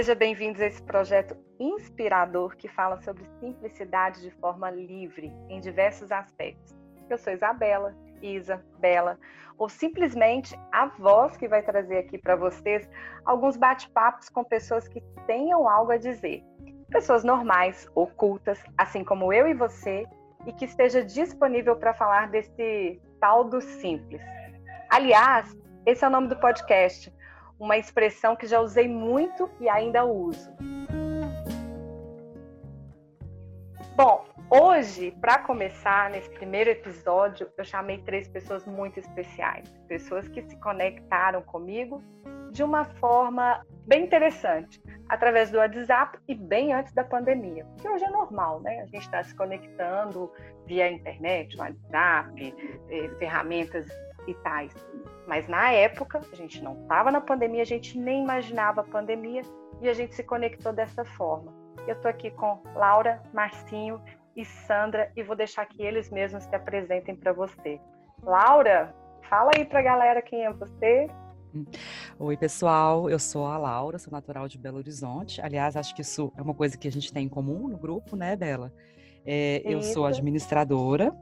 seja bem-vindos a esse projeto inspirador que fala sobre simplicidade de forma livre em diversos aspectos. Eu sou Isabela, Isa, Bela, ou simplesmente a voz que vai trazer aqui para vocês alguns bate-papos com pessoas que tenham algo a dizer. Pessoas normais, ocultas, assim como eu e você, e que esteja disponível para falar desse tal do simples. Aliás, esse é o nome do podcast, uma expressão que já usei muito e ainda uso. Bom, hoje, para começar, nesse primeiro episódio, eu chamei três pessoas muito especiais, pessoas que se conectaram comigo de uma forma bem interessante, através do WhatsApp e bem antes da pandemia, que hoje é normal, né? A gente está se conectando via internet, WhatsApp, eh, ferramentas e. Mas na época, a gente não estava na pandemia, a gente nem imaginava a pandemia e a gente se conectou dessa forma. Eu estou aqui com Laura, Marcinho e Sandra e vou deixar que eles mesmos se apresentem para você. Laura, fala aí para a galera quem é você. Oi, pessoal. Eu sou a Laura, sou natural de Belo Horizonte. Aliás, acho que isso é uma coisa que a gente tem em comum no grupo, né, Bela? É, eu sou administradora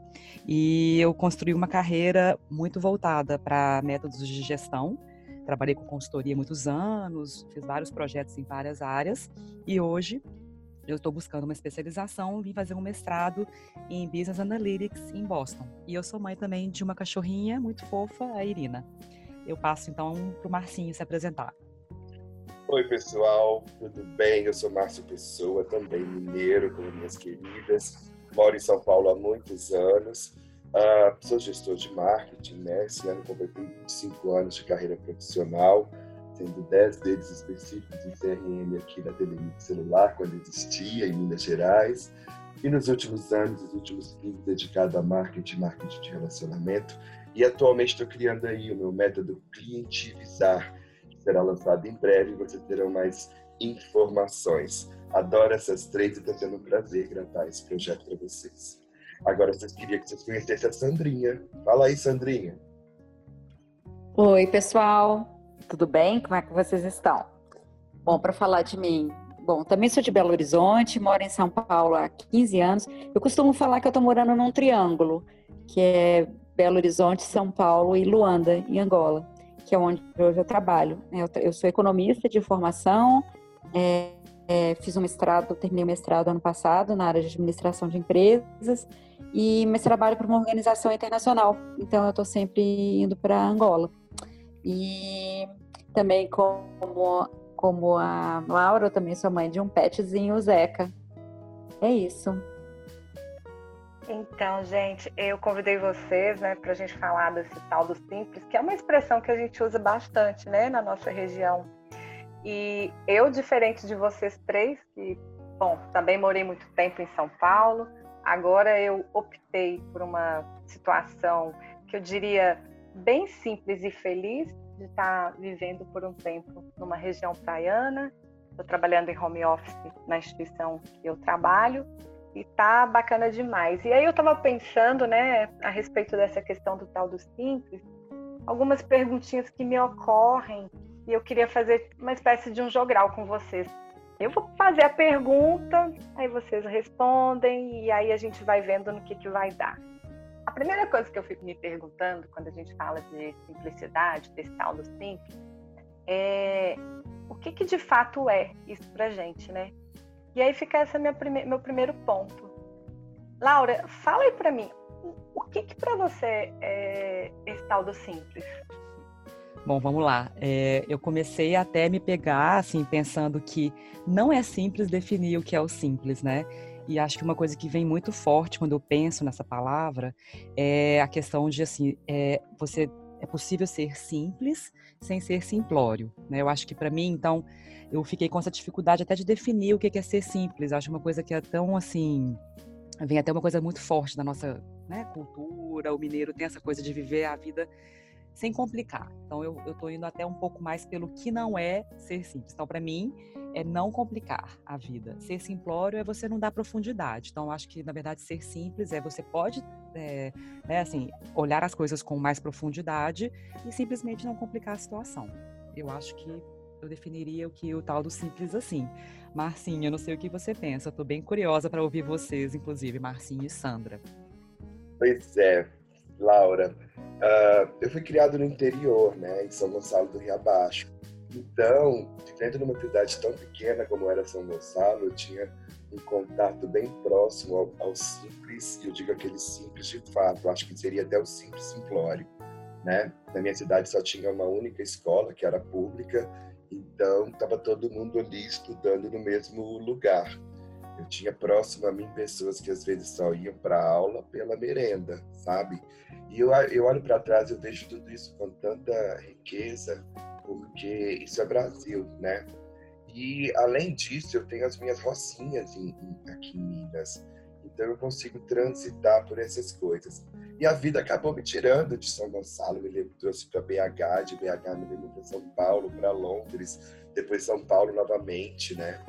e eu construí uma carreira muito voltada para métodos de gestão. Trabalhei com consultoria muitos anos, fiz vários projetos em várias áreas e hoje eu estou buscando uma especialização, vim fazer um mestrado em Business Analytics em Boston. E eu sou mãe também de uma cachorrinha muito fofa, a Irina. Eu passo então para o Marcinho se apresentar. Oi, pessoal, tudo bem? Eu sou Márcio Pessoa, também mineiro, como minhas queridas. Moro em São Paulo há muitos anos. Uh, sou gestor de marketing, né? Esse ano completei 25 anos de carreira profissional, tendo 10 deles específicos em CRM aqui na Telemídia Celular, quando existia, em Minas Gerais. E nos últimos anos, os últimos 15, dedicado a marketing, marketing de relacionamento. E atualmente estou criando aí o meu método Clientivizar, será lançado em breve. Você terá mais informações. Adoro essas três e está sendo um prazer gravar esse projeto para vocês. Agora, vocês queriam que vocês conhecessem a Sandrinha. Fala aí, Sandrinha. Oi, pessoal. Tudo bem? Como é que vocês estão? Bom, para falar de mim, bom, também sou de Belo Horizonte, moro em São Paulo há 15 anos. Eu costumo falar que eu estou morando num triângulo, que é Belo Horizonte, São Paulo e Luanda, em Angola que é onde hoje eu trabalho. Né? Eu, sou economista de formação, é, é, fiz um mestrado, terminei o mestrado ano passado na área de administração de empresas, e mas trabalho para uma organização internacional, então eu estou sempre indo para Angola. E também como, como a Laura, eu também sou mãe de um petzinho, o Zeca. É isso. Então, gente, eu convidei vocês, né, para a gente falar desse tal do simples, que é uma expressão que a gente usa bastante, né, na nossa região. E eu, diferente de vocês três, que, bom, também morei muito tempo em São Paulo, agora eu optei por uma situação que eu diria bem simples e feliz de estar vivendo por um tempo numa região praiana. Estou trabalhando em home office na instituição que eu trabalho e tá bacana demais. E aí eu estava pensando, né, a respeito dessa questão do tal do simples, algumas perguntinhas que me ocorrem e eu queria fazer uma espécie de um jogral com vocês. Eu vou fazer a pergunta, aí vocês respondem e aí a gente vai vendo no que, que vai dar. A primeira coisa que eu fico me perguntando quando a gente fala de simplicidade, desse tal do simples, é o que, que de fato é isso pra gente, né? E aí fica esse prime meu primeiro ponto. Laura, fala aí para mim, o que, que para você é esse tal do simples? Bom, vamos lá. É, eu comecei até me pegar, assim, pensando que não é simples definir o que é o simples, né? E acho que uma coisa que vem muito forte quando eu penso nessa palavra é a questão de, assim, é, você é possível ser simples sem ser simplório, né? Eu acho que para mim, então, eu fiquei com essa dificuldade até de definir o que é ser simples. Acho uma coisa que é tão assim. Vem até uma coisa muito forte da nossa né, cultura. O mineiro tem essa coisa de viver a vida sem complicar. Então eu, tô indo até um pouco mais pelo que não é ser simples. Então, para mim, é não complicar a vida. Ser simplório é você não dar profundidade. Então, acho que, na verdade, ser simples é você pode, é, né, assim, olhar as coisas com mais profundidade e simplesmente não complicar a situação. Eu acho que eu definiria o que o tal do simples assim. Marcinha, eu não sei o que você pensa, estou bem curiosa para ouvir vocês, inclusive, Marcinha e Sandra. Pois é, Laura. Uh, eu fui criado no interior, né, em São Gonçalo do Rio Abaixo. Então, vivendo numa cidade tão pequena como era São Gonçalo, eu tinha um contato bem próximo ao, ao simples, e eu digo aquele simples de fato, acho que seria até o simples simplório. Né? Na minha cidade só tinha uma única escola, que era pública, então estava todo mundo ali estudando no mesmo lugar. Eu tinha próximo a mim pessoas que às vezes só iam para aula pela merenda, sabe? E eu, eu olho para trás e eu vejo tudo isso com tanta riqueza, porque isso é Brasil, né? E além disso, eu tenho as minhas rocinhas em, em, aqui em Minas. Então eu consigo transitar por essas coisas. E a vida acabou me tirando de São Gonçalo, me trouxe para BH, de BH me levou para São Paulo, para Londres, depois São Paulo novamente, né?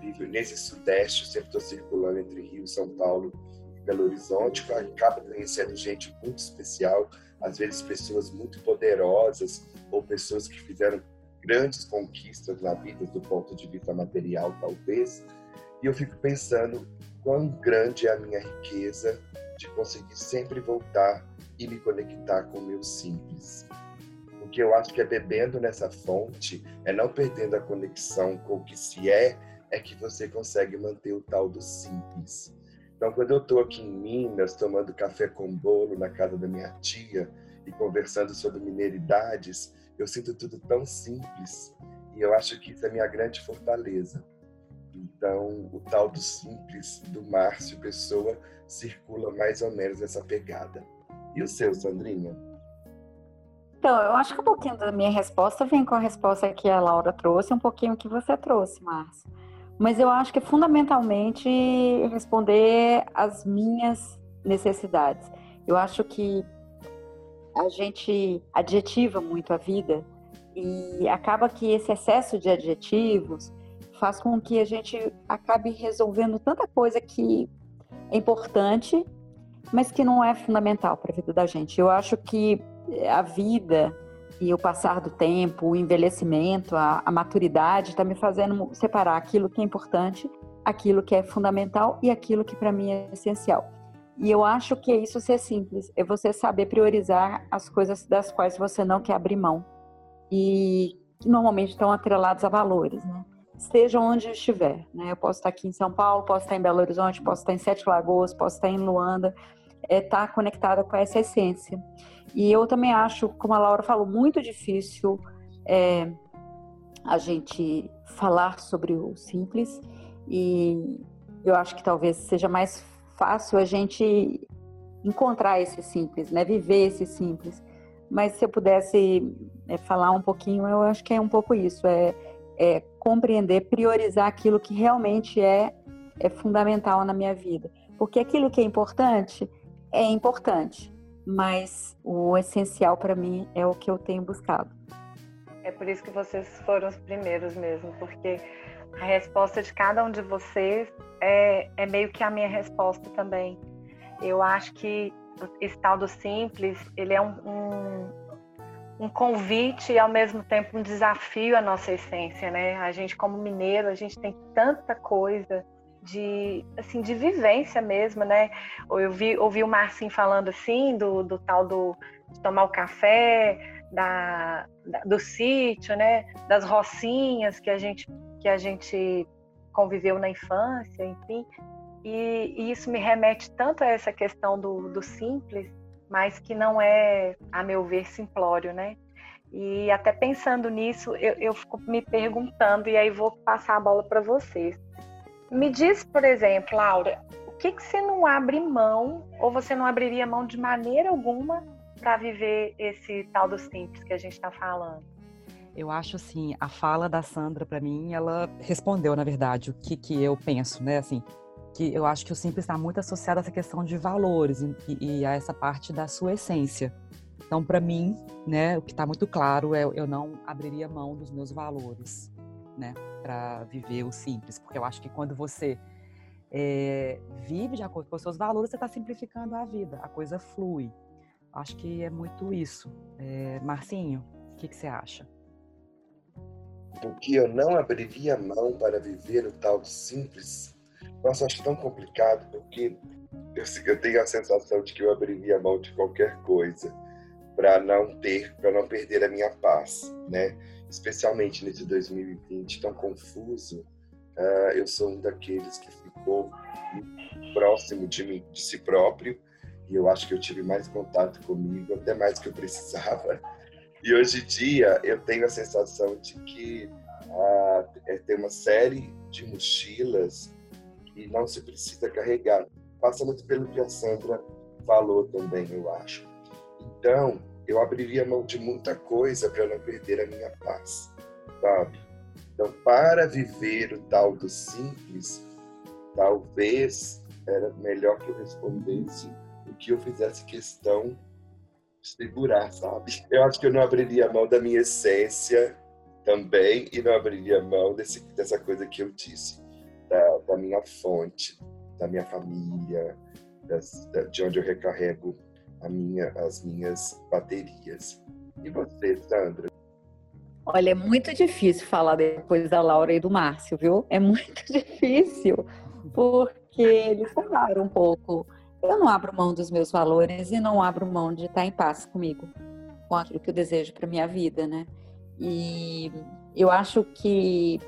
Vivo nesse sudeste, sempre estou circulando entre Rio, São Paulo e Belo Horizonte, acaba conhecendo gente muito especial, às vezes pessoas muito poderosas ou pessoas que fizeram grandes conquistas na vida do ponto de vista material, talvez. E eu fico pensando quão grande é a minha riqueza de conseguir sempre voltar e me conectar com o meu simples. O que eu acho que é bebendo nessa fonte, é não perdendo a conexão com o que se é, é que você consegue manter o tal do simples. Então, quando eu estou aqui em Minas, tomando café com bolo na casa da minha tia e conversando sobre mineridades, eu sinto tudo tão simples e eu acho que isso é minha grande fortaleza. Então, o tal do simples do Márcio Pessoa circula mais ou menos essa pegada. E o seu, Sandrinha? Então, eu acho que um pouquinho da minha resposta vem com a resposta que a Laura trouxe, um pouquinho que você trouxe, Márcio. Mas eu acho que é fundamentalmente responder às minhas necessidades. Eu acho que a gente adjetiva muito a vida e acaba que esse excesso de adjetivos faz com que a gente acabe resolvendo tanta coisa que é importante, mas que não é fundamental para a vida da gente. Eu acho que a vida e o passar do tempo, o envelhecimento, a, a maturidade está me fazendo separar aquilo que é importante, aquilo que é fundamental e aquilo que para mim é essencial. E eu acho que é isso ser simples, é você saber priorizar as coisas das quais você não quer abrir mão e que normalmente estão atrelados a valores, né? Seja onde estiver, né? Eu posso estar aqui em São Paulo, posso estar em Belo Horizonte, posso estar em Sete Lagoas, posso estar em Luanda, é estar conectada com essa essência. E eu também acho, como a Laura falou, muito difícil é, a gente falar sobre o simples e eu acho que talvez seja mais fácil a gente encontrar esse simples, né? Viver esse simples. Mas se eu pudesse é, falar um pouquinho, eu acho que é um pouco isso, é, é compreender, priorizar aquilo que realmente é, é fundamental na minha vida. Porque aquilo que é importante é importante, mas o essencial para mim é o que eu tenho buscado. É por isso que vocês foram os primeiros mesmo, porque a resposta de cada um de vocês é, é meio que a minha resposta também. Eu acho que esse tal do simples, ele é um, um, um, convite e ao mesmo tempo um desafio à nossa essência, né? A gente como mineiro, a gente tem tanta coisa de assim de vivência mesmo, né? Eu vi, ouvi o Marcinho falando assim do, do tal do de tomar o café, da, da, do sítio, né? Das rocinhas que a gente que a gente conviveu na infância, enfim. E, e isso me remete tanto a essa questão do, do simples, mas que não é, a meu ver, simplório, né? E até pensando nisso, eu, eu fico me perguntando, e aí vou passar a bola para vocês. Me diz, por exemplo, Laura, o que, que você não abre mão, ou você não abriria mão de maneira alguma para viver esse tal do simples que a gente está falando? Eu acho assim, a fala da Sandra para mim, ela respondeu, na verdade, o que que eu penso, né? Assim, que eu acho que o simples está muito associado a essa questão de valores e, e a essa parte da sua essência. Então, para mim, né, o que está muito claro é eu não abriria mão dos meus valores, né, para viver o simples, porque eu acho que quando você é, vive de acordo com os seus valores, você está simplificando a vida, a coisa flui. Acho que é muito isso. É, Marcinho, o que, que você acha? porque eu não abriria mão para viver o tal simples. Nossa, acho tão complicado, porque eu, eu tenho a sensação de que eu abriria mão de qualquer coisa para não ter, para não perder a minha paz, né? Especialmente nesse 2020 tão confuso, uh, eu sou um daqueles que ficou próximo de mim, de si próprio, e eu acho que eu tive mais contato comigo, até mais que eu precisava. E hoje em dia eu tenho a sensação de que uh, tem uma série de mochilas que não se precisa carregar. Passa muito pelo que a Sandra falou também, eu acho. Então, eu abriria mão de muita coisa para não perder a minha paz, sabe? Então, para viver o tal do simples, talvez era melhor que eu respondesse o que eu fizesse questão de segurar, sabe? Eu acho que eu não abriria mão da minha essência também e não abriria mão desse, dessa coisa que eu disse, da, da minha fonte, da minha família, das, da, de onde eu recarrego minha, as minhas baterias. E você, Sandra? Olha, é muito difícil falar depois da Laura e do Márcio, viu? É muito difícil, porque eles falaram um pouco. Eu não abro mão dos meus valores e não abro mão de estar em paz comigo, com aquilo que eu desejo para minha vida, né? E eu acho que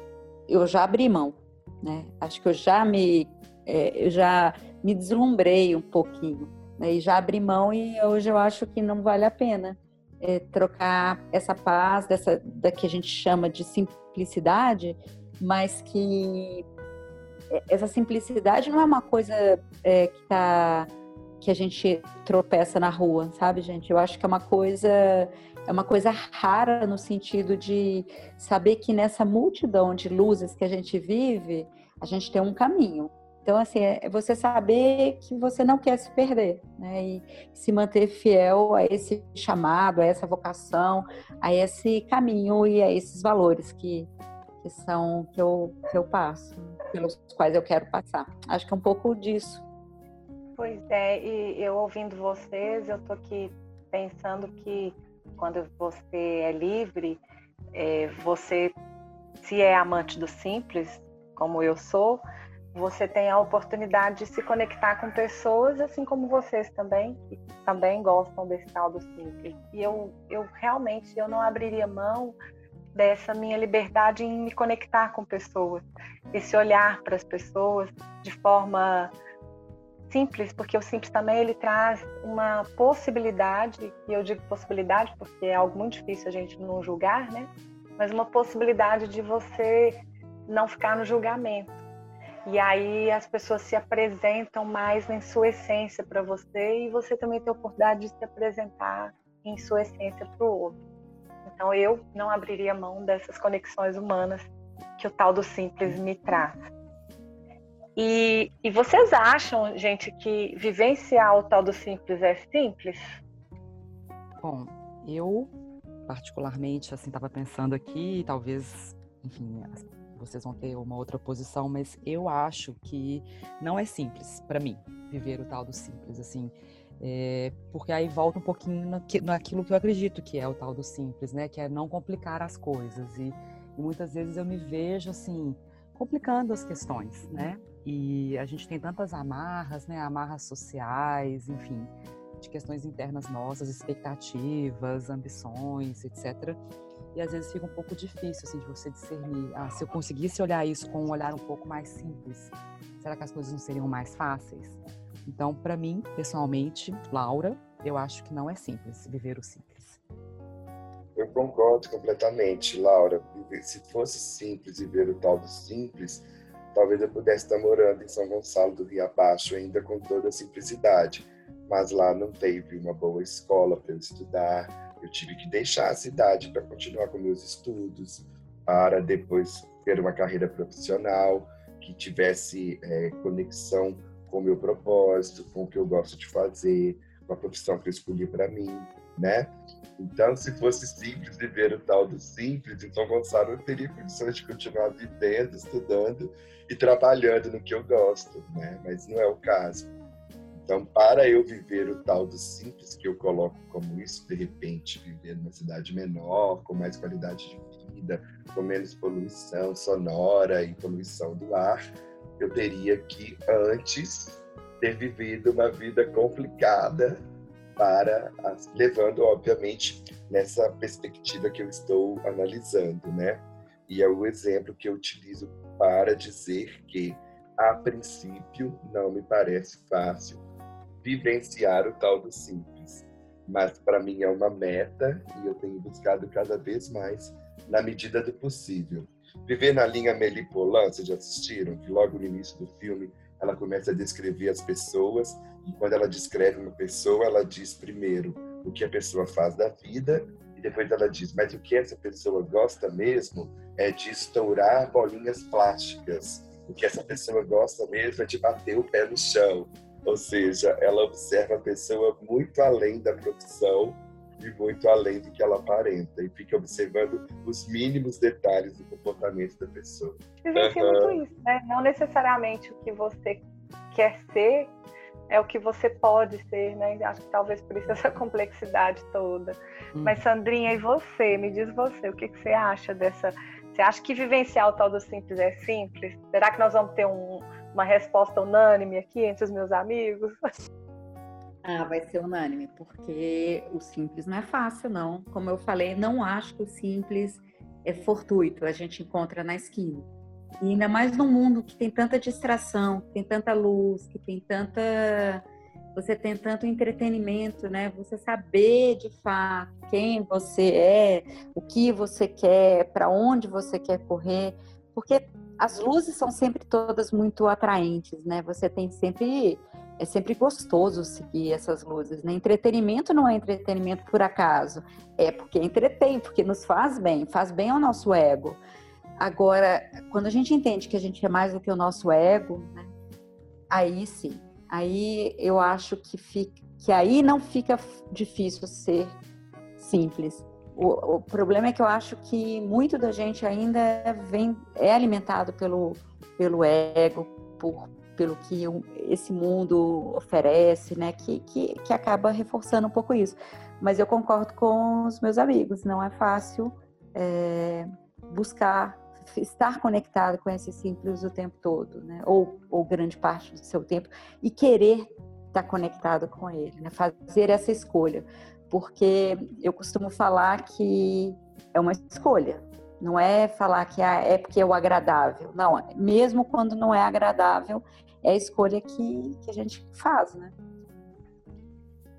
eu já abri mão, né? Acho que eu já me, é, eu já me deslumbrei um pouquinho né? E já abri mão e hoje eu acho que não vale a pena é, trocar essa paz dessa da que a gente chama de simplicidade, mas que é, essa simplicidade não é uma coisa é, que tá que a gente tropeça na rua, sabe, gente? Eu acho que é uma coisa é uma coisa rara no sentido de saber que nessa multidão de luzes que a gente vive, a gente tem um caminho. Então, assim, é você saber que você não quer se perder, né? E se manter fiel a esse chamado, a essa vocação, a esse caminho e a esses valores que, que são que eu, que eu passo, pelos quais eu quero passar. Acho que é um pouco disso. Pois é, e eu ouvindo vocês, eu tô aqui pensando que quando você é livre, é, você, se é amante do simples, como eu sou, você tem a oportunidade de se conectar com pessoas, assim como vocês também, que também gostam desse tal do simples. E eu, eu realmente eu não abriria mão dessa minha liberdade em me conectar com pessoas, esse olhar para as pessoas de forma simples, porque o simples também ele traz uma possibilidade, e eu digo possibilidade porque é algo muito difícil a gente não julgar, né? Mas uma possibilidade de você não ficar no julgamento e aí as pessoas se apresentam mais em sua essência para você e você também tem a oportunidade de se apresentar em sua essência para o outro. Então eu não abriria mão dessas conexões humanas que o tal do simples me traz. E, e vocês acham, gente, que vivenciar o tal do simples é simples? Bom, eu particularmente assim estava pensando aqui, talvez, enfim, vocês vão ter uma outra posição, mas eu acho que não é simples para mim viver o tal do simples, assim, é, porque aí volta um pouquinho naquilo que eu acredito que é o tal do simples, né? Que é não complicar as coisas e, e muitas vezes eu me vejo assim complicando as questões, né? E a gente tem tantas amarras, né? Amarras sociais, enfim, de questões internas nossas, expectativas, ambições, etc e às vezes fica um pouco difícil assim de você discernir. Ah, se eu conseguisse olhar isso com um olhar um pouco mais simples, será que as coisas não seriam mais fáceis? Então, para mim, pessoalmente, Laura, eu acho que não é simples viver o simples. Eu concordo completamente, Laura. Se fosse simples viver o tal do simples, talvez eu pudesse estar morando em São Gonçalo do Rio Abaixo ainda com toda a simplicidade. Mas lá não teve uma boa escola para eu estudar, eu tive que deixar a cidade para continuar com meus estudos, para depois ter uma carreira profissional que tivesse é, conexão com o meu propósito, com o que eu gosto de fazer, com a profissão que eu escolhi para mim, né? Então, se fosse simples viver o tal do simples, então Gonçalo eu teria condições de continuar vivendo, estudando e trabalhando no que eu gosto, né? Mas não é o caso. Então, para eu viver o tal do simples que eu coloco como isso, de repente, viver numa cidade menor, com mais qualidade de vida, com menos poluição sonora e poluição do ar, eu teria que antes ter vivido uma vida complicada para levando obviamente nessa perspectiva que eu estou analisando, né? E é o exemplo que eu utilizo para dizer que a princípio não me parece fácil vivenciar o tal do simples, mas para mim é uma meta e eu tenho buscado cada vez mais na medida do possível. Viver na linha Melipolan, vocês já assistiram? Que logo no início do filme ela começa a descrever as pessoas e quando ela descreve uma pessoa, ela diz primeiro o que a pessoa faz da vida e depois ela diz, mas o que essa pessoa gosta mesmo é de estourar bolinhas plásticas. O que essa pessoa gosta mesmo é de bater o pé no chão. Ou seja, ela observa a pessoa muito além da profissão e muito além do que ela aparenta e fica observando os mínimos detalhes do comportamento da pessoa. Vivencia uhum. muito isso, né? Não necessariamente o que você quer ser é o que você pode ser, né? Acho que talvez por isso essa complexidade toda. Hum. Mas Sandrinha, e você? Me diz você, o que, que você acha dessa? Você acha que vivenciar o tal do simples é simples? Será que nós vamos ter um, uma resposta unânime aqui entre os meus amigos? Ah, vai ser unânime, porque o simples não é fácil, não. Como eu falei, não acho que o simples é fortuito, a gente encontra na esquina. E ainda mais num mundo que tem tanta distração, que tem tanta luz, que tem tanta. Você tem tanto entretenimento, né? Você saber de fato quem você é, o que você quer, para onde você quer correr, porque as luzes são sempre todas muito atraentes, né? Você tem sempre é sempre gostoso seguir essas luzes, né? Entretenimento não é entretenimento por acaso, é porque entretém, porque nos faz bem, faz bem ao nosso ego. Agora, quando a gente entende que a gente é mais do que o nosso ego, né? aí sim, aí eu acho que fica, que aí não fica difícil ser simples. O, o, problema é que eu acho que muito da gente ainda vem é alimentado pelo pelo ego, por pelo que esse mundo oferece, né, que, que, que acaba reforçando um pouco isso. Mas eu concordo com os meus amigos, não é fácil é, buscar estar conectado com esse simples o tempo todo, né, ou, ou grande parte do seu tempo, e querer estar conectado com ele, né, fazer essa escolha. Porque eu costumo falar que é uma escolha, não é falar que ah, é porque é o agradável. Não, mesmo quando não é agradável, é a escolha que, que a gente faz, né?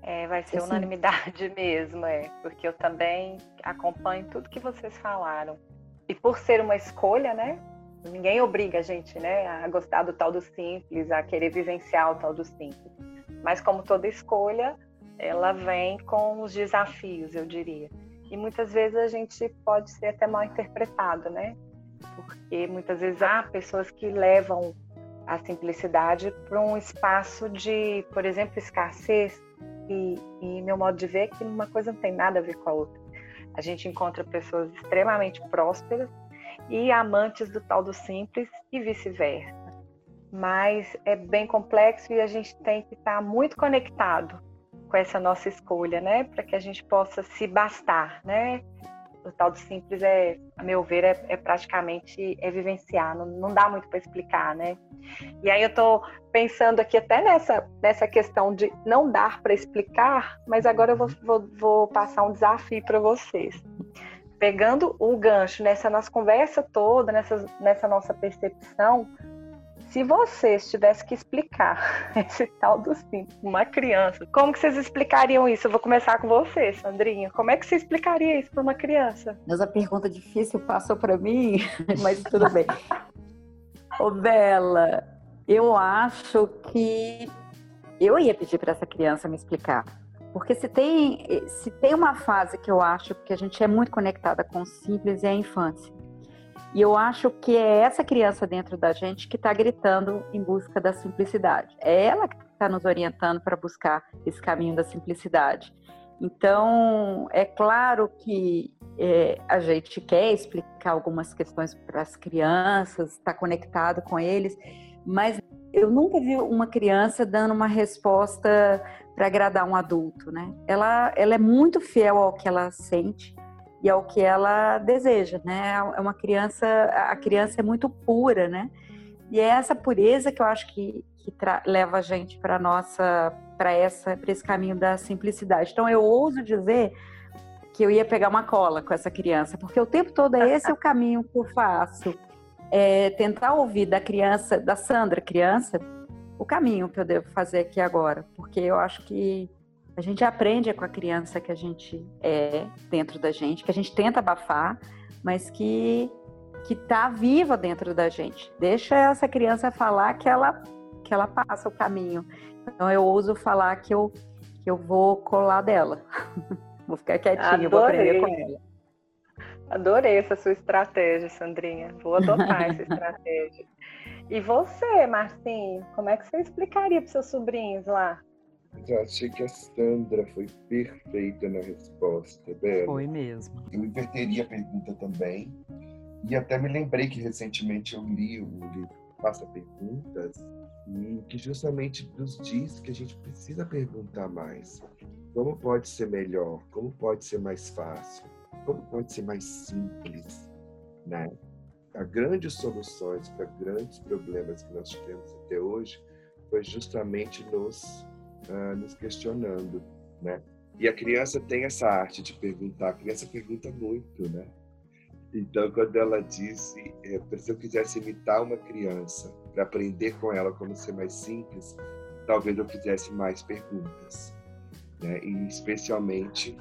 É, vai ser assim. unanimidade mesmo, é, porque eu também acompanho tudo que vocês falaram. E por ser uma escolha, né? Ninguém obriga a gente, né, a gostar do tal do simples, a querer vivenciar o tal do simples. Mas como toda escolha, ela vem com os desafios, eu diria. E muitas vezes a gente pode ser até mal interpretado, né? Porque muitas vezes há pessoas que levam a simplicidade para um espaço de, por exemplo, escassez. E, e meu modo de ver é que uma coisa não tem nada a ver com a outra. A gente encontra pessoas extremamente prósperas e amantes do tal do simples e vice-versa. Mas é bem complexo e a gente tem que estar muito conectado com essa nossa escolha, né, para que a gente possa se bastar, né? O tal do simples é, a meu ver, é, é praticamente é vivenciar, não, não dá muito para explicar, né? E aí eu estou pensando aqui até nessa, nessa questão de não dar para explicar, mas agora eu vou, vou, vou passar um desafio para vocês. Pegando o gancho nessa nossa conversa toda, nessa, nessa nossa percepção, se vocês tivessem que explicar esse tal do simples, uma criança, como que vocês explicariam isso? Eu vou começar com você, Sandrinha. Como é que você explicaria isso para uma criança? Mas a pergunta difícil passou para mim, mas tudo bem. Ô, Bela, eu acho que eu ia pedir para essa criança me explicar. Porque se tem, se tem uma fase que eu acho que a gente é muito conectada com o simples é a infância. E eu acho que é essa criança dentro da gente que está gritando em busca da simplicidade. É ela que está nos orientando para buscar esse caminho da simplicidade. Então, é claro que é, a gente quer explicar algumas questões para as crianças, está conectado com eles, mas eu nunca vi uma criança dando uma resposta para agradar um adulto, né? Ela, ela é muito fiel ao que ela sente, e ao que ela deseja, né? É uma criança, a criança é muito pura, né? E é essa pureza que eu acho que, que leva a gente para nossa, para essa, para esse caminho da simplicidade. Então eu ouso dizer que eu ia pegar uma cola com essa criança, porque o tempo todo é esse o caminho que eu faço. É tentar ouvir da criança, da Sandra criança, o caminho que eu devo fazer aqui agora, porque eu acho que a gente aprende com a criança que a gente é dentro da gente, que a gente tenta abafar, mas que que está viva dentro da gente. Deixa essa criança falar que ela que ela passa o caminho. Então eu ouso falar que eu que eu vou colar dela. vou ficar quietinha, vou aprender com ela. Adorei essa sua estratégia, Sandrinha. Vou adotar essa estratégia. E você, Marcinho, como é que você explicaria para seus sobrinhos lá? Eu achei que a Sandra foi perfeita na resposta, Bela. Foi mesmo. Eu inverteria a pergunta também. E até me lembrei que recentemente eu li o livro Faça Perguntas, e que justamente nos diz que a gente precisa perguntar mais. Como pode ser melhor? Como pode ser mais fácil? Como pode ser mais simples? Né? Há grandes soluções para grandes problemas que nós tivemos até hoje foi justamente nos uh, nos questionando, né? E a criança tem essa arte de perguntar. A criança pergunta muito, né? Então, quando ela disse, é, se eu quisesse imitar uma criança para aprender com ela como ser mais simples, talvez eu fizesse mais perguntas, né? E especialmente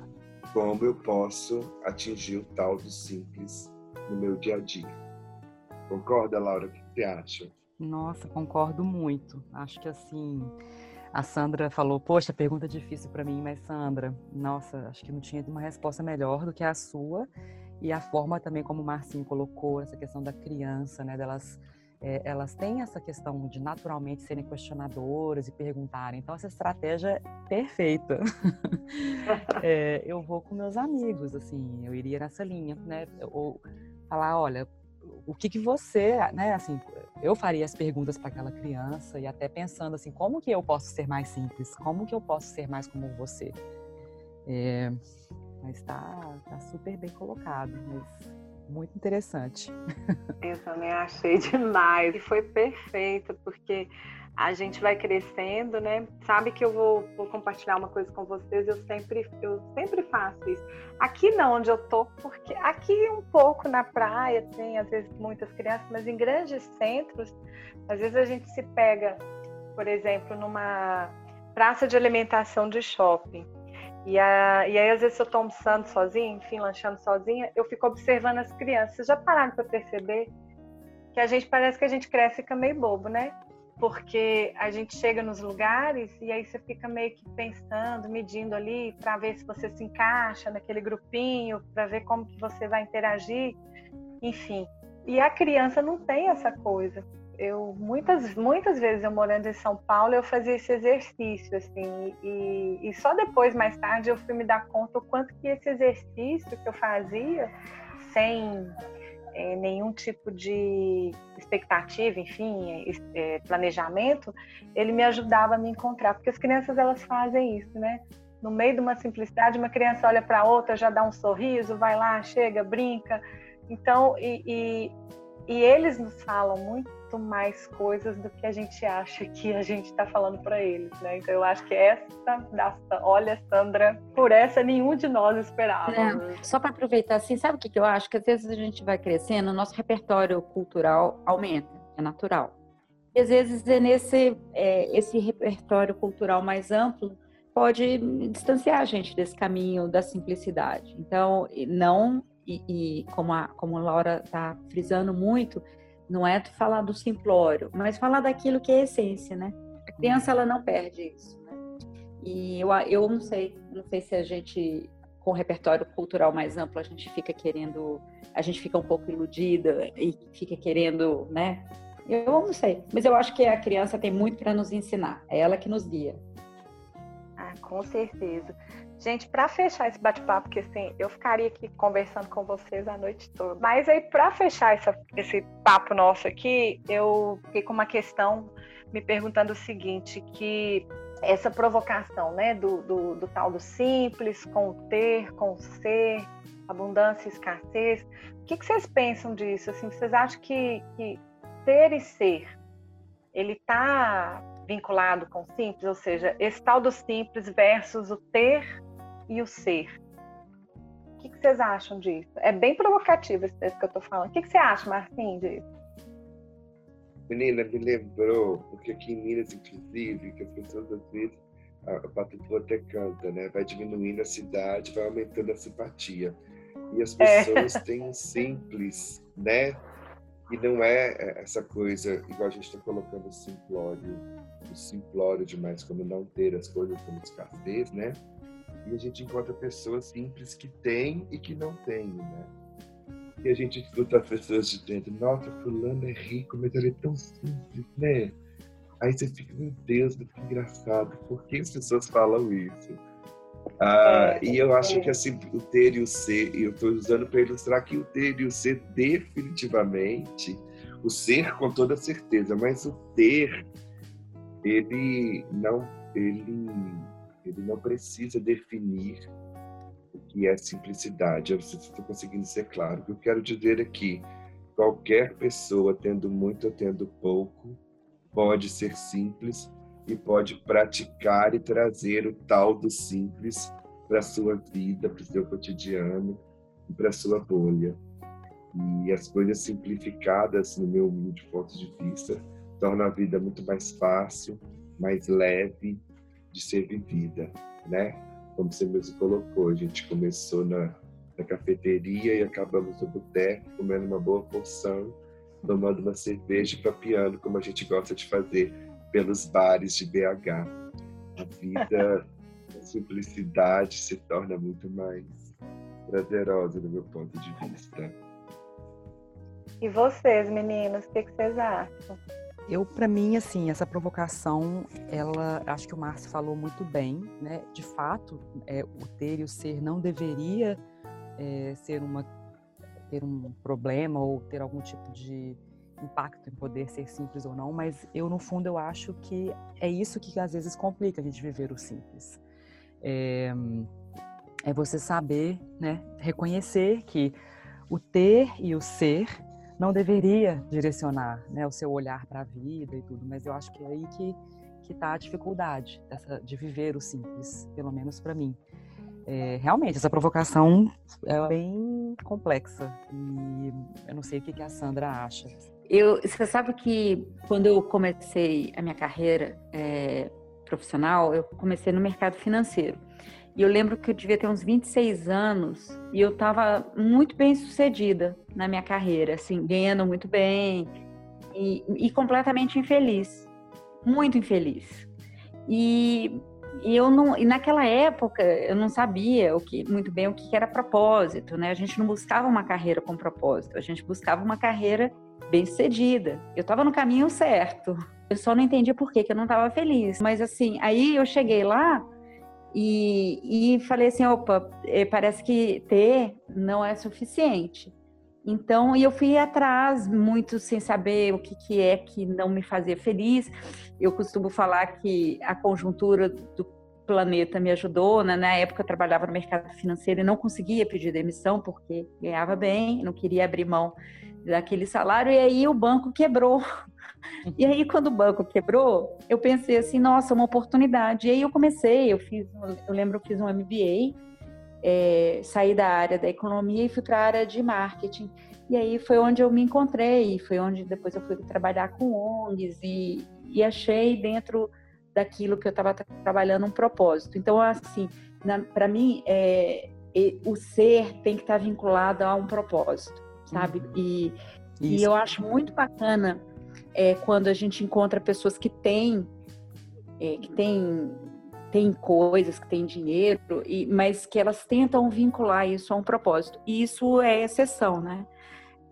como eu posso atingir o tal do simples no meu dia a dia. Concorda, Laura? O que você acha? Nossa, concordo muito. Acho que assim a Sandra falou: Poxa, pergunta difícil para mim, mas Sandra, nossa, acho que não tinha uma resposta melhor do que a sua. E a forma também como o Marcinho colocou essa questão da criança, né, delas. É, elas têm essa questão de naturalmente serem questionadoras e perguntarem. Então, essa estratégia é perfeita. é, eu vou com meus amigos, assim, eu iria nessa linha, né? Ou falar, olha, o que que você, né, assim, eu faria as perguntas para aquela criança e até pensando assim, como que eu posso ser mais simples? Como que eu posso ser mais como você? É, mas está tá super bem colocado, mas muito interessante. Eu também achei demais e foi perfeito porque a gente vai crescendo, né? Sabe que eu vou, vou, compartilhar uma coisa com vocês, eu sempre, eu sempre faço isso. Aqui não, onde eu tô, porque aqui um pouco na praia tem, às vezes, muitas crianças, mas em grandes centros, às vezes a gente se pega, por exemplo, numa praça de alimentação de shopping. E, a, e aí, às vezes, eu estou almoçando sozinha, enfim, lanchando sozinha, eu fico observando as crianças. Vocês já pararam para perceber que a gente parece que a gente cresce e fica meio bobo, né? Porque a gente chega nos lugares e aí você fica meio que pensando, medindo ali para ver se você se encaixa naquele grupinho, para ver como que você vai interagir, enfim. E a criança não tem essa coisa. Eu muitas muitas vezes eu morando em São Paulo eu fazia esse exercício assim e, e só depois mais tarde eu fui me dar conta o quanto que esse exercício que eu fazia sem é, nenhum tipo de expectativa, enfim, é, planejamento, ele me ajudava a me encontrar, porque as crianças elas fazem isso, né? No meio de uma simplicidade, uma criança olha para outra, já dá um sorriso, vai lá, chega, brinca. Então, e, e, e eles nos falam muito muito mais coisas do que a gente acha que a gente está falando para eles, né? Então eu acho que essa, olha, Sandra, por essa nenhum de nós esperava. É, só para aproveitar, assim, sabe o que, que eu acho? Que às vezes a gente vai crescendo, o nosso repertório cultural aumenta, é natural. E às vezes é nesse é, esse repertório cultural mais amplo pode distanciar a gente desse caminho da simplicidade. Então, não e, e como a como a Laura está frisando muito, não é falar do simplório, mas falar daquilo que é essência, né? A criança ela não perde isso. Né? E eu, eu não sei, não sei se a gente com o repertório cultural mais amplo a gente fica querendo, a gente fica um pouco iludida e fica querendo, né? Eu não sei, mas eu acho que a criança tem muito para nos ensinar. É ela que nos guia. Com certeza. Gente, para fechar esse bate-papo, porque assim, eu ficaria aqui conversando com vocês a noite toda. Mas aí, para fechar essa, esse papo nosso aqui, eu fiquei com uma questão me perguntando o seguinte, que essa provocação, né, do, do, do tal do simples, com o ter, com o ser, abundância e escassez. O que, que vocês pensam disso? Assim, vocês acham que, que ter e ser, ele está vinculado com simples? Ou seja, esse tal do simples versus o ter e o ser. O que, que vocês acham disso? É bem provocativo esse texto que eu estou falando. O que, que você acha, Marcinho, disso? Menina, me lembrou, porque aqui em Minas, inclusive, que as pessoas às vezes, a Patutu até canta, né? Vai diminuindo a cidade, vai aumentando a simpatia. E as é. pessoas é. têm um simples, né? E não é, é essa coisa, igual a gente está colocando o simplório, o simplório demais, como não ter as coisas como escassez, né? E a gente encontra pessoas simples que têm e que não têm, né? E a gente escuta as pessoas dizendo, nossa, fulano é rico, mas ele é tão simples, né? Aí você fica, meu Deus, que engraçado, por que as pessoas falam isso? Ah, é, e eu acho é. que assim, o ter e o ser, e eu estou usando para ilustrar que o ter e o ser definitivamente, o ser com toda certeza, mas o ter, ele não, ele, ele não precisa definir que é simplicidade. Eu estou conseguindo ser claro. O que eu quero dizer é que qualquer pessoa, tendo muito ou tendo pouco, pode ser simples e pode praticar e trazer o tal do simples para sua vida, para o seu cotidiano e para sua bolha. E as coisas simplificadas, no meu humilde ponto de vista, tornam a vida muito mais fácil, mais leve de ser vivida, né? como você mesmo colocou, a gente começou na, na cafeteria e acabamos no boteco, comendo uma boa porção, tomando uma cerveja e papiando, como a gente gosta de fazer pelos bares de BH. A vida, a simplicidade se torna muito mais prazerosa do meu ponto de vista. E vocês, meninos, o que, que vocês acham? Eu, para mim, assim, essa provocação, ela, acho que o Márcio falou muito bem, né? De fato, é, o ter e o ser não deveria é, ser uma ter um problema ou ter algum tipo de impacto em poder ser simples ou não, mas eu no fundo eu acho que é isso que às vezes complica a gente viver o simples. É, é você saber, né, reconhecer que o ter e o ser não deveria direcionar né, o seu olhar para a vida e tudo, mas eu acho que é aí que que está a dificuldade dessa, de viver o simples, pelo menos para mim. É, realmente, essa provocação é bem complexa e eu não sei o que, que a Sandra acha. Eu, você sabe que quando eu comecei a minha carreira é, profissional, eu comecei no mercado financeiro. E eu lembro que eu devia ter uns 26 anos e eu estava muito bem sucedida na minha carreira, assim, ganhando muito bem e, e completamente infeliz, muito infeliz. E, e eu não, e naquela época eu não sabia o que muito bem o que era propósito, né? A gente não buscava uma carreira com propósito, a gente buscava uma carreira bem sucedida. Eu estava no caminho certo. Eu só não entendia por que, que eu não estava feliz. Mas assim, aí eu cheguei lá e, e falei assim, opa, eh, parece que ter não é suficiente. Então, e eu fui atrás muito sem saber o que, que é que não me fazia feliz. Eu costumo falar que a conjuntura do planeta me ajudou. Né? Na época eu trabalhava no mercado financeiro e não conseguia pedir demissão porque ganhava bem, não queria abrir mão daquele salário, e aí o banco quebrou. E aí, quando o banco quebrou, eu pensei assim, nossa, uma oportunidade. E aí eu comecei, eu fiz, eu lembro, eu fiz um MBA, é, saí da área da economia e fui para a área de marketing. E aí foi onde eu me encontrei, foi onde depois eu fui trabalhar com ONGs e, e achei dentro daquilo que eu estava trabalhando um propósito. Então, assim, para mim, é, o ser tem que estar vinculado a um propósito, sabe? Uhum. E, e eu acho muito bacana é, quando a gente encontra pessoas que têm é, que têm tem coisas, que têm dinheiro, e, mas que elas tentam vincular isso a um propósito. E isso é exceção, né?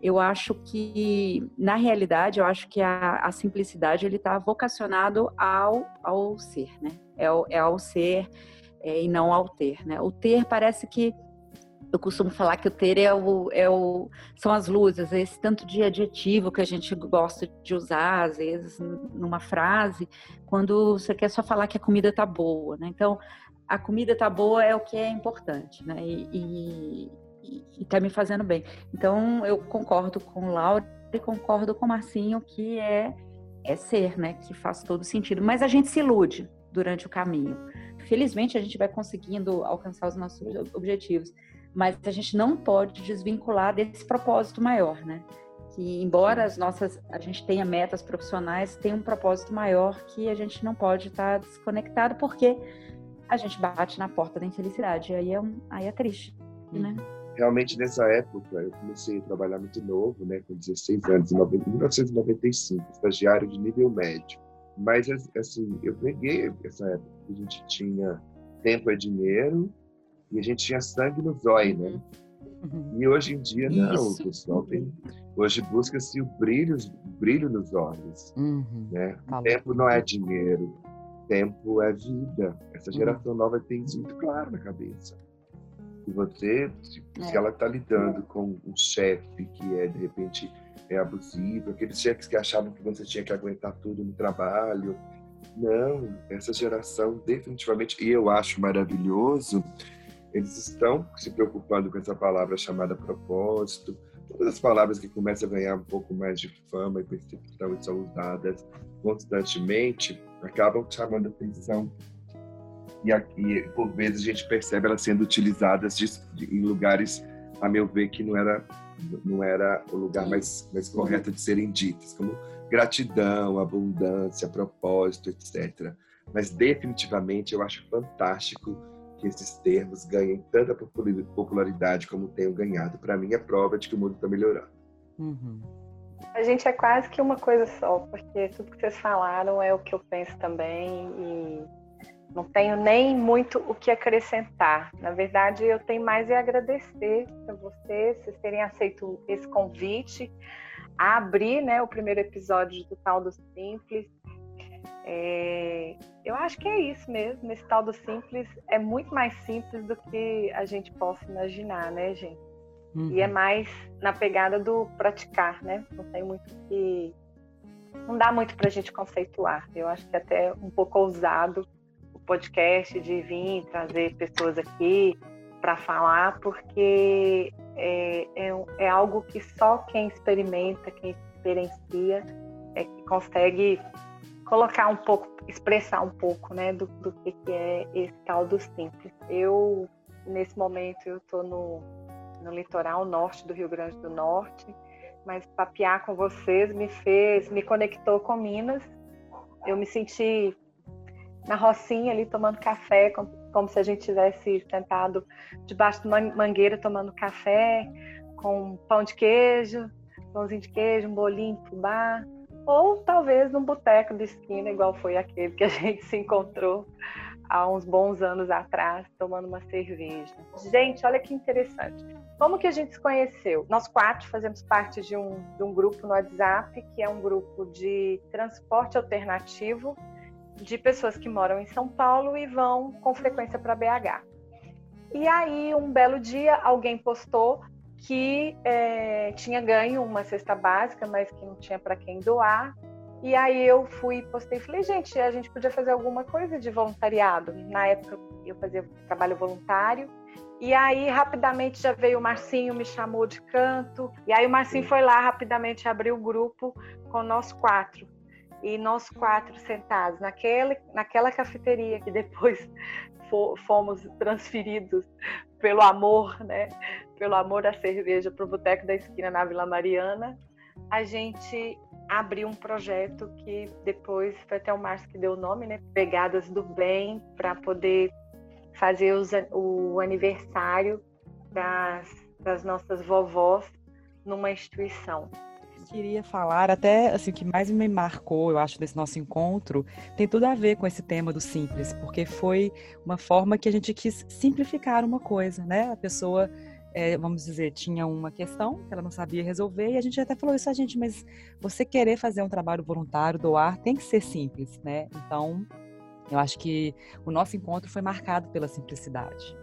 Eu acho que, na realidade, eu acho que a, a simplicidade ele está vocacionado ao, ao ser, né? É, é ao ser é, e não ao ter, né? O ter parece que eu costumo falar que o ter é o, é o, são as luzes, esse tanto de adjetivo que a gente gosta de usar, às vezes, numa frase, quando você quer só falar que a comida tá boa, né? Então, a comida tá boa é o que é importante, né? E, e, e está me fazendo bem. Então, eu concordo com Laura e concordo com Marcinho que é, é ser, né? Que faz todo sentido. Mas a gente se ilude durante o caminho. Felizmente, a gente vai conseguindo alcançar os nossos objetivos, mas a gente não pode desvincular desse propósito maior, né? Que embora as nossas a gente tenha metas profissionais, tem um propósito maior que a gente não pode estar desconectado porque a gente bate na porta da infelicidade. Aí é, um, aí é triste, né? Realmente, nessa época, eu comecei a trabalhar muito novo, né, com 16 anos, em 1995, estagiário de nível médio. Mas, assim, eu peguei essa época que a gente tinha tempo é dinheiro e a gente tinha sangue no zóio, né? Uhum. E hoje em dia, não, Isso. o pessoal tem. Hoje busca-se o brilho, brilho nos olhos. Uhum. Né? Tá tempo não é dinheiro, tempo é vida. Essa uhum. geração uhum. nova tem isso muito claro na cabeça. E você, se, é. se ela está lidando com um chefe que é, de repente, é abusivo, aqueles chefes que achavam que você tinha que aguentar tudo no trabalho. Não, essa geração definitivamente, e eu acho maravilhoso, eles estão se preocupando com essa palavra chamada propósito, todas as palavras que começam a ganhar um pouco mais de fama e percepção e são usadas constantemente, acabam chamando atenção. E aqui por vezes a gente percebe elas sendo utilizadas de, de, em lugares a meu ver que não era não era o lugar mais mais correto de serem ditas como gratidão abundância propósito etc mas definitivamente eu acho fantástico que esses termos ganhem tanta popularidade como tenham ganhado para mim é prova de que o mundo está melhorando uhum. A gente é quase que uma coisa só, porque tudo que vocês falaram é o que eu penso também e não tenho nem muito o que acrescentar. Na verdade, eu tenho mais é agradecer a vocês, vocês terem aceito esse convite, a abrir né, o primeiro episódio do Tal do Simples. É, eu acho que é isso mesmo, esse tal do simples é muito mais simples do que a gente possa imaginar, né, gente? Uhum. E é uhum. mais na pegada do praticar, né? Não tem muito que. Não dá muito para a gente conceituar. Eu acho que é até um pouco ousado podcast de vir trazer pessoas aqui para falar, porque é, é, é, algo que só quem experimenta, quem experiencia, é que consegue colocar um pouco, expressar um pouco, né, do, do que, que é esse tal do simples. Eu, nesse momento, eu estou no, no litoral norte do Rio Grande do Norte, mas papear com vocês me fez, me conectou com Minas. Eu me senti na rocinha ali tomando café, como, como se a gente tivesse sentado debaixo de uma mangueira tomando café, com pão de queijo, pãozinho de queijo, um bolinho de fubá, ou talvez num boteco de esquina, igual foi aquele que a gente se encontrou há uns bons anos atrás, tomando uma cerveja. Gente, olha que interessante. Como que a gente se conheceu? Nós quatro fazemos parte de um, de um grupo no WhatsApp, que é um grupo de transporte alternativo de pessoas que moram em São Paulo e vão com frequência para BH. E aí, um belo dia, alguém postou que é, tinha ganho uma cesta básica, mas que não tinha para quem doar. E aí eu fui, postei, falei, gente, a gente podia fazer alguma coisa de voluntariado. Na época eu fazia trabalho voluntário. E aí, rapidamente, já veio o Marcinho, me chamou de canto. E aí o Marcinho foi lá, rapidamente abriu o grupo com nós quatro e nós quatro sentados naquela, naquela cafeteria que depois fomos transferidos pelo amor, né? Pelo amor à cerveja para o Boteco da Esquina na Vila Mariana, a gente abriu um projeto que depois foi até o Márcio que deu o nome, né? Pegadas do Bem, para poder fazer os, o aniversário das, das nossas vovós numa instituição queria falar, até assim, o que mais me marcou, eu acho, desse nosso encontro, tem tudo a ver com esse tema do simples, porque foi uma forma que a gente quis simplificar uma coisa, né? A pessoa, é, vamos dizer, tinha uma questão que ela não sabia resolver, e a gente até falou isso a gente, mas você querer fazer um trabalho voluntário, doar, tem que ser simples, né? Então, eu acho que o nosso encontro foi marcado pela simplicidade.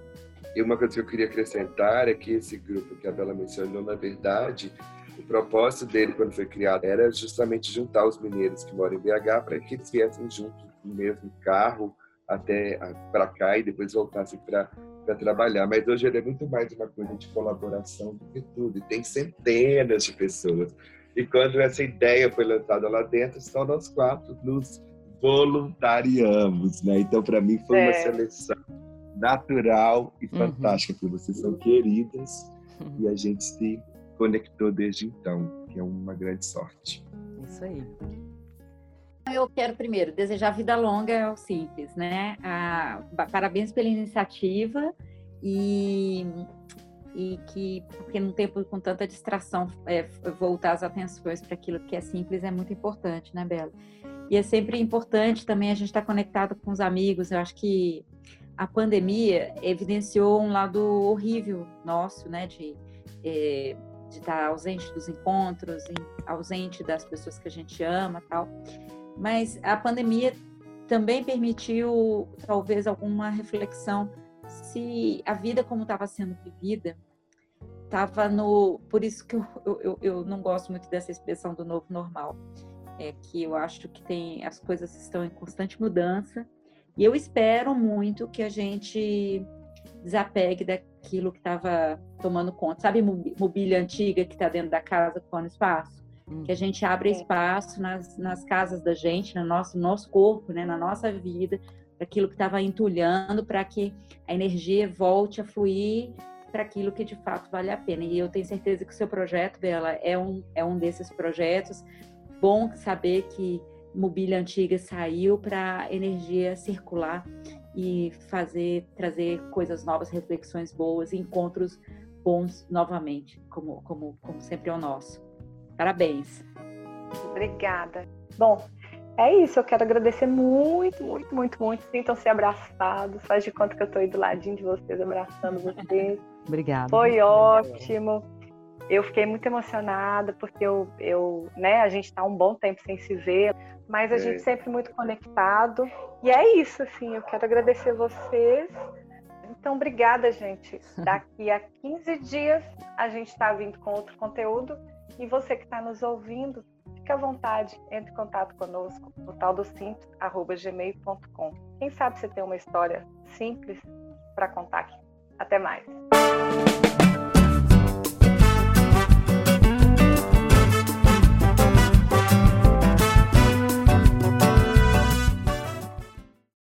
E uma coisa que eu queria acrescentar é que esse grupo que a Bela mencionou, na verdade, o propósito dele, quando foi criado, era justamente juntar os mineiros que moram em BH para que eles viessem juntos no mesmo carro até para cá e depois voltassem para para trabalhar. Mas hoje ele é muito mais uma coisa de colaboração do que tudo. E tem centenas de pessoas. E quando essa ideia foi lançada lá dentro, só nós quatro nos voluntariamos, né? Então, para mim, foi é. uma seleção natural e uhum. fantástica, porque vocês são queridas uhum. e a gente se conectou desde então, que é uma grande sorte. Isso aí. Eu quero primeiro desejar vida longa ao Simples, né? Ah, parabéns pela iniciativa e, e que, porque num tempo com tanta distração, é, voltar as atenções para aquilo que é simples é muito importante, né, Bela? E é sempre importante também a gente estar tá conectado com os amigos. Eu acho que a pandemia evidenciou um lado horrível nosso, né, de é, de estar ausente dos encontros, ausente das pessoas que a gente ama, tal. Mas a pandemia também permitiu, talvez, alguma reflexão se a vida como estava sendo vivida estava no. Por isso que eu, eu, eu não gosto muito dessa expressão do novo normal. É que eu acho que tem as coisas estão em constante mudança e eu espero muito que a gente desapegue daquilo que estava tomando conta. Sabe mobília antiga que está dentro da casa ocupando espaço? Hum. Que a gente abre espaço nas, nas casas da gente, no nosso, nosso corpo, né, na nossa vida, para aquilo que estava entulhando, para que a energia volte a fluir para aquilo que de fato vale a pena. E eu tenho certeza que o seu projeto, Bela, é um, é um desses projetos. Bom saber que mobília antiga saiu para energia circular e fazer trazer coisas novas, reflexões boas, encontros bons novamente, como como como sempre é o nosso. Parabéns. Obrigada. Bom, é isso. Eu quero agradecer muito, muito, muito, muito. Sintam-se abraçados. Faz de conta que eu estou aí do ladinho de vocês, abraçando vocês. Obrigada. Foi ótimo. Eu fiquei muito emocionada porque eu, eu né, a gente está um bom tempo sem se ver, mas a é. gente sempre muito conectado. E é isso, assim, eu quero agradecer vocês. Então, obrigada, gente. Daqui a 15 dias a gente está vindo com outro conteúdo. E você que está nos ouvindo, fique à vontade, entre em contato conosco no tal do simples, arroba gmail.com. Quem sabe você tem uma história simples para contar aqui. Até mais.